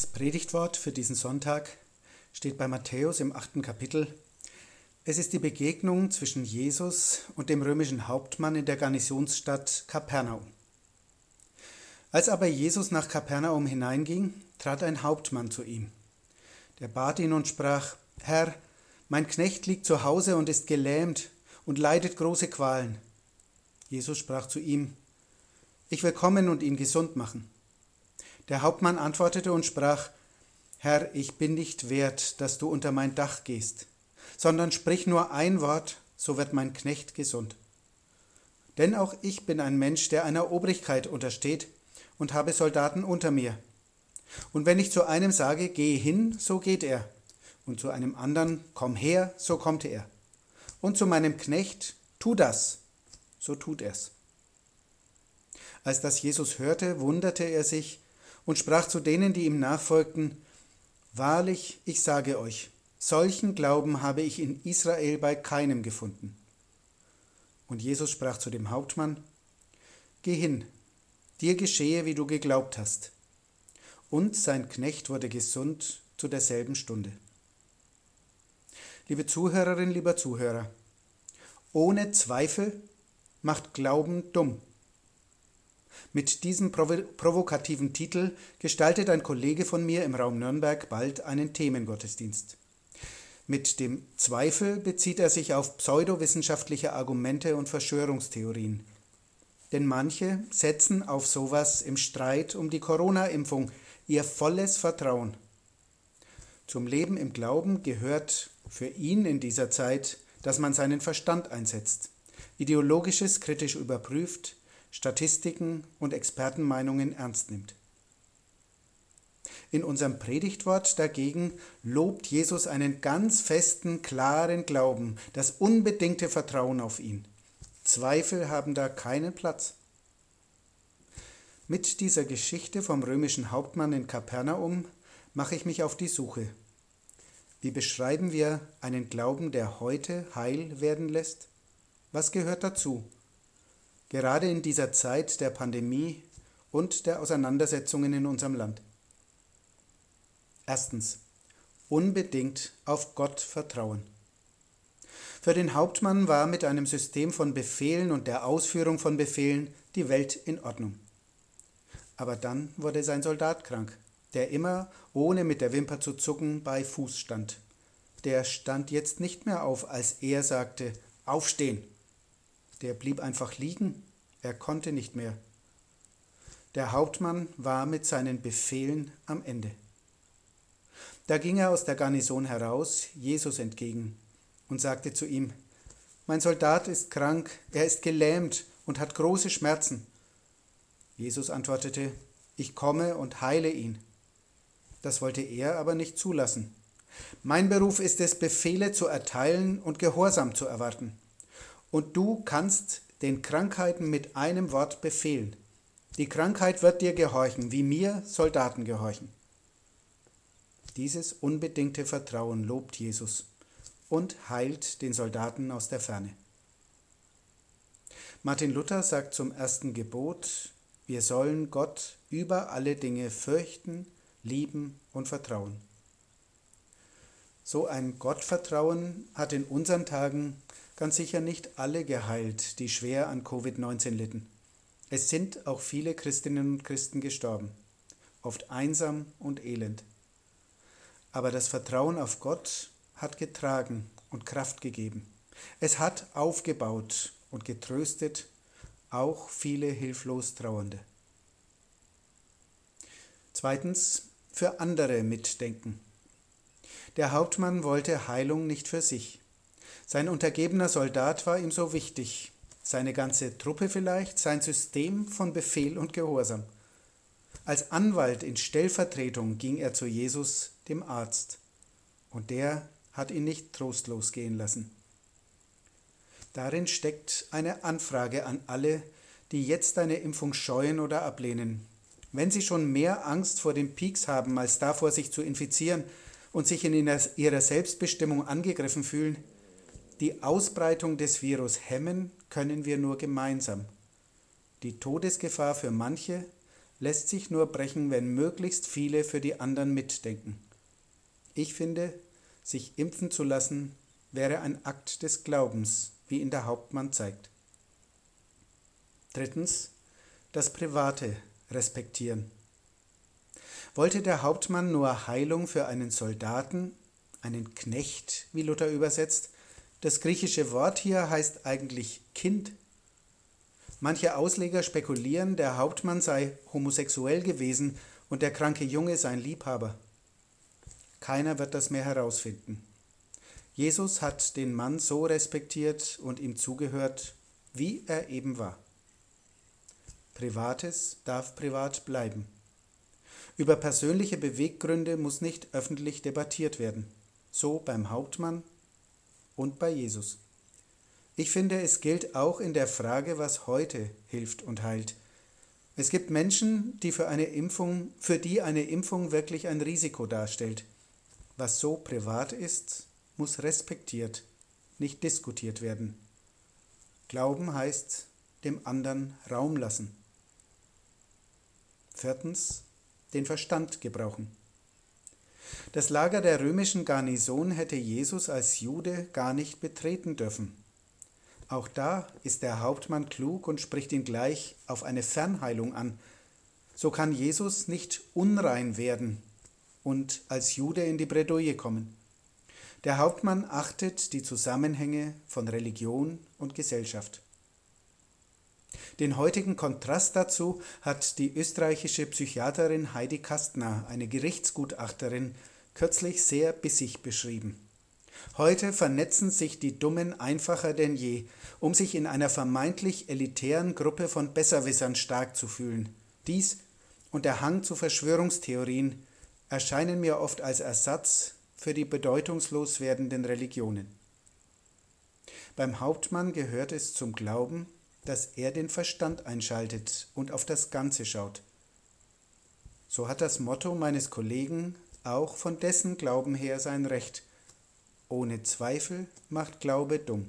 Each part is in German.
Das Predigtwort für diesen Sonntag steht bei Matthäus im achten Kapitel. Es ist die Begegnung zwischen Jesus und dem römischen Hauptmann in der Garnisonsstadt Kapernaum. Als aber Jesus nach Kapernaum hineinging, trat ein Hauptmann zu ihm. Der bat ihn und sprach, Herr, mein Knecht liegt zu Hause und ist gelähmt und leidet große Qualen. Jesus sprach zu ihm, Ich will kommen und ihn gesund machen. Der Hauptmann antwortete und sprach, Herr, ich bin nicht wert, dass du unter mein Dach gehst, sondern sprich nur ein Wort, so wird mein Knecht gesund. Denn auch ich bin ein Mensch, der einer Obrigkeit untersteht und habe Soldaten unter mir. Und wenn ich zu einem sage, geh hin, so geht er, und zu einem anderen, komm her, so kommt er. Und zu meinem Knecht, tu das, so tut er's. Als das Jesus hörte, wunderte er sich, und sprach zu denen, die ihm nachfolgten, Wahrlich, ich sage euch, solchen Glauben habe ich in Israel bei keinem gefunden. Und Jesus sprach zu dem Hauptmann, Geh hin, dir geschehe, wie du geglaubt hast. Und sein Knecht wurde gesund zu derselben Stunde. Liebe Zuhörerin, lieber Zuhörer, ohne Zweifel macht Glauben dumm. Mit diesem provokativen Titel gestaltet ein Kollege von mir im Raum Nürnberg bald einen Themengottesdienst. Mit dem Zweifel bezieht er sich auf pseudowissenschaftliche Argumente und Verschwörungstheorien. Denn manche setzen auf sowas im Streit um die Corona-Impfung ihr volles Vertrauen. Zum Leben im Glauben gehört für ihn in dieser Zeit, dass man seinen Verstand einsetzt, ideologisches kritisch überprüft, Statistiken und Expertenmeinungen ernst nimmt. In unserem Predigtwort dagegen lobt Jesus einen ganz festen, klaren Glauben, das unbedingte Vertrauen auf ihn. Zweifel haben da keinen Platz. Mit dieser Geschichte vom römischen Hauptmann in Kapernaum mache ich mich auf die Suche. Wie beschreiben wir einen Glauben, der heute heil werden lässt? Was gehört dazu? Gerade in dieser Zeit der Pandemie und der Auseinandersetzungen in unserem Land. Erstens. Unbedingt auf Gott vertrauen. Für den Hauptmann war mit einem System von Befehlen und der Ausführung von Befehlen die Welt in Ordnung. Aber dann wurde sein Soldat krank, der immer, ohne mit der Wimper zu zucken, bei Fuß stand. Der stand jetzt nicht mehr auf, als er sagte, Aufstehen. Der blieb einfach liegen, er konnte nicht mehr. Der Hauptmann war mit seinen Befehlen am Ende. Da ging er aus der Garnison heraus, Jesus entgegen, und sagte zu ihm, Mein Soldat ist krank, er ist gelähmt und hat große Schmerzen. Jesus antwortete, Ich komme und heile ihn. Das wollte er aber nicht zulassen. Mein Beruf ist es, Befehle zu erteilen und Gehorsam zu erwarten und du kannst den Krankheiten mit einem Wort befehlen. Die Krankheit wird dir gehorchen, wie mir Soldaten gehorchen. Dieses unbedingte Vertrauen lobt Jesus und heilt den Soldaten aus der Ferne. Martin Luther sagt zum ersten Gebot, wir sollen Gott über alle Dinge fürchten, lieben und vertrauen. So ein Gottvertrauen hat in unseren Tagen ganz sicher nicht alle geheilt, die schwer an Covid-19 litten. Es sind auch viele Christinnen und Christen gestorben, oft einsam und elend. Aber das Vertrauen auf Gott hat getragen und Kraft gegeben. Es hat aufgebaut und getröstet auch viele hilflos Trauernde. Zweitens, für andere mitdenken. Der Hauptmann wollte Heilung nicht für sich. Sein untergebener Soldat war ihm so wichtig, seine ganze Truppe vielleicht, sein System von Befehl und Gehorsam. Als Anwalt in Stellvertretung ging er zu Jesus, dem Arzt, und der hat ihn nicht trostlos gehen lassen. Darin steckt eine Anfrage an alle, die jetzt eine Impfung scheuen oder ablehnen. Wenn sie schon mehr Angst vor dem Pieks haben, als davor, sich zu infizieren und sich in ihrer Selbstbestimmung angegriffen fühlen, die Ausbreitung des Virus hemmen können wir nur gemeinsam. Die Todesgefahr für manche lässt sich nur brechen, wenn möglichst viele für die anderen mitdenken. Ich finde, sich impfen zu lassen, wäre ein Akt des Glaubens, wie ihn der Hauptmann zeigt. Drittens, das Private respektieren. Wollte der Hauptmann nur Heilung für einen Soldaten, einen Knecht, wie Luther übersetzt, das griechische Wort hier heißt eigentlich Kind. Manche Ausleger spekulieren, der Hauptmann sei homosexuell gewesen und der kranke Junge sein Liebhaber. Keiner wird das mehr herausfinden. Jesus hat den Mann so respektiert und ihm zugehört, wie er eben war. Privates darf privat bleiben. Über persönliche Beweggründe muss nicht öffentlich debattiert werden. So beim Hauptmann und bei Jesus. Ich finde, es gilt auch in der Frage, was heute hilft und heilt. Es gibt Menschen, die für eine Impfung, für die eine Impfung wirklich ein Risiko darstellt. Was so privat ist, muss respektiert, nicht diskutiert werden. Glauben heißt dem anderen Raum lassen. Viertens, den Verstand gebrauchen. Das Lager der römischen Garnison hätte Jesus als Jude gar nicht betreten dürfen. Auch da ist der Hauptmann klug und spricht ihn gleich auf eine Fernheilung an. So kann Jesus nicht unrein werden und als Jude in die Bredouille kommen. Der Hauptmann achtet die Zusammenhänge von Religion und Gesellschaft. Den heutigen Kontrast dazu hat die österreichische Psychiaterin Heidi Kastner, eine Gerichtsgutachterin, kürzlich sehr bissig beschrieben. Heute vernetzen sich die Dummen einfacher denn je, um sich in einer vermeintlich elitären Gruppe von Besserwissern stark zu fühlen. Dies und der Hang zu Verschwörungstheorien erscheinen mir oft als Ersatz für die bedeutungslos werdenden Religionen. Beim Hauptmann gehört es zum Glauben, dass er den Verstand einschaltet und auf das Ganze schaut. So hat das Motto meines Kollegen auch von dessen Glauben her sein Recht. Ohne Zweifel macht Glaube dumm.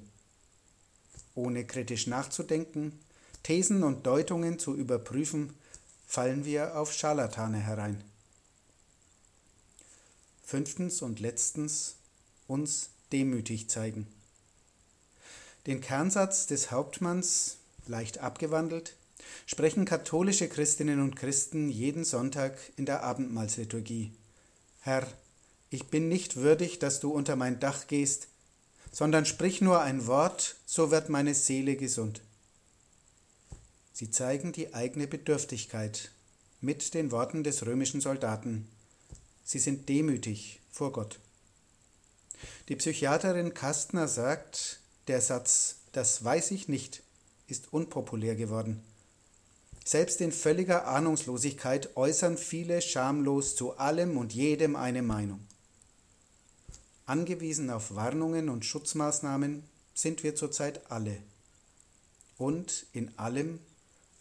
Ohne kritisch nachzudenken, Thesen und Deutungen zu überprüfen, fallen wir auf Scharlatane herein. Fünftens und letztens uns demütig zeigen. Den Kernsatz des Hauptmanns leicht abgewandelt, sprechen katholische Christinnen und Christen jeden Sonntag in der Abendmahlsliturgie. Herr, ich bin nicht würdig, dass du unter mein Dach gehst, sondern sprich nur ein Wort, so wird meine Seele gesund. Sie zeigen die eigene Bedürftigkeit mit den Worten des römischen Soldaten. Sie sind demütig vor Gott. Die Psychiaterin Kastner sagt, der Satz, das weiß ich nicht, ist unpopulär geworden. Selbst in völliger Ahnungslosigkeit äußern viele schamlos zu allem und jedem eine Meinung. Angewiesen auf Warnungen und Schutzmaßnahmen sind wir zurzeit alle und in allem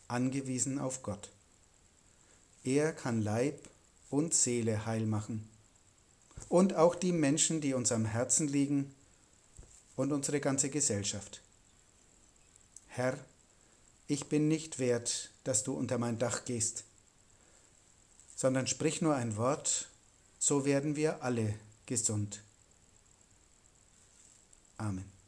angewiesen auf Gott. Er kann Leib und Seele heil machen und auch die Menschen, die uns am Herzen liegen und unsere ganze Gesellschaft. Herr, ich bin nicht wert, dass du unter mein Dach gehst, sondern sprich nur ein Wort, so werden wir alle gesund. Amen.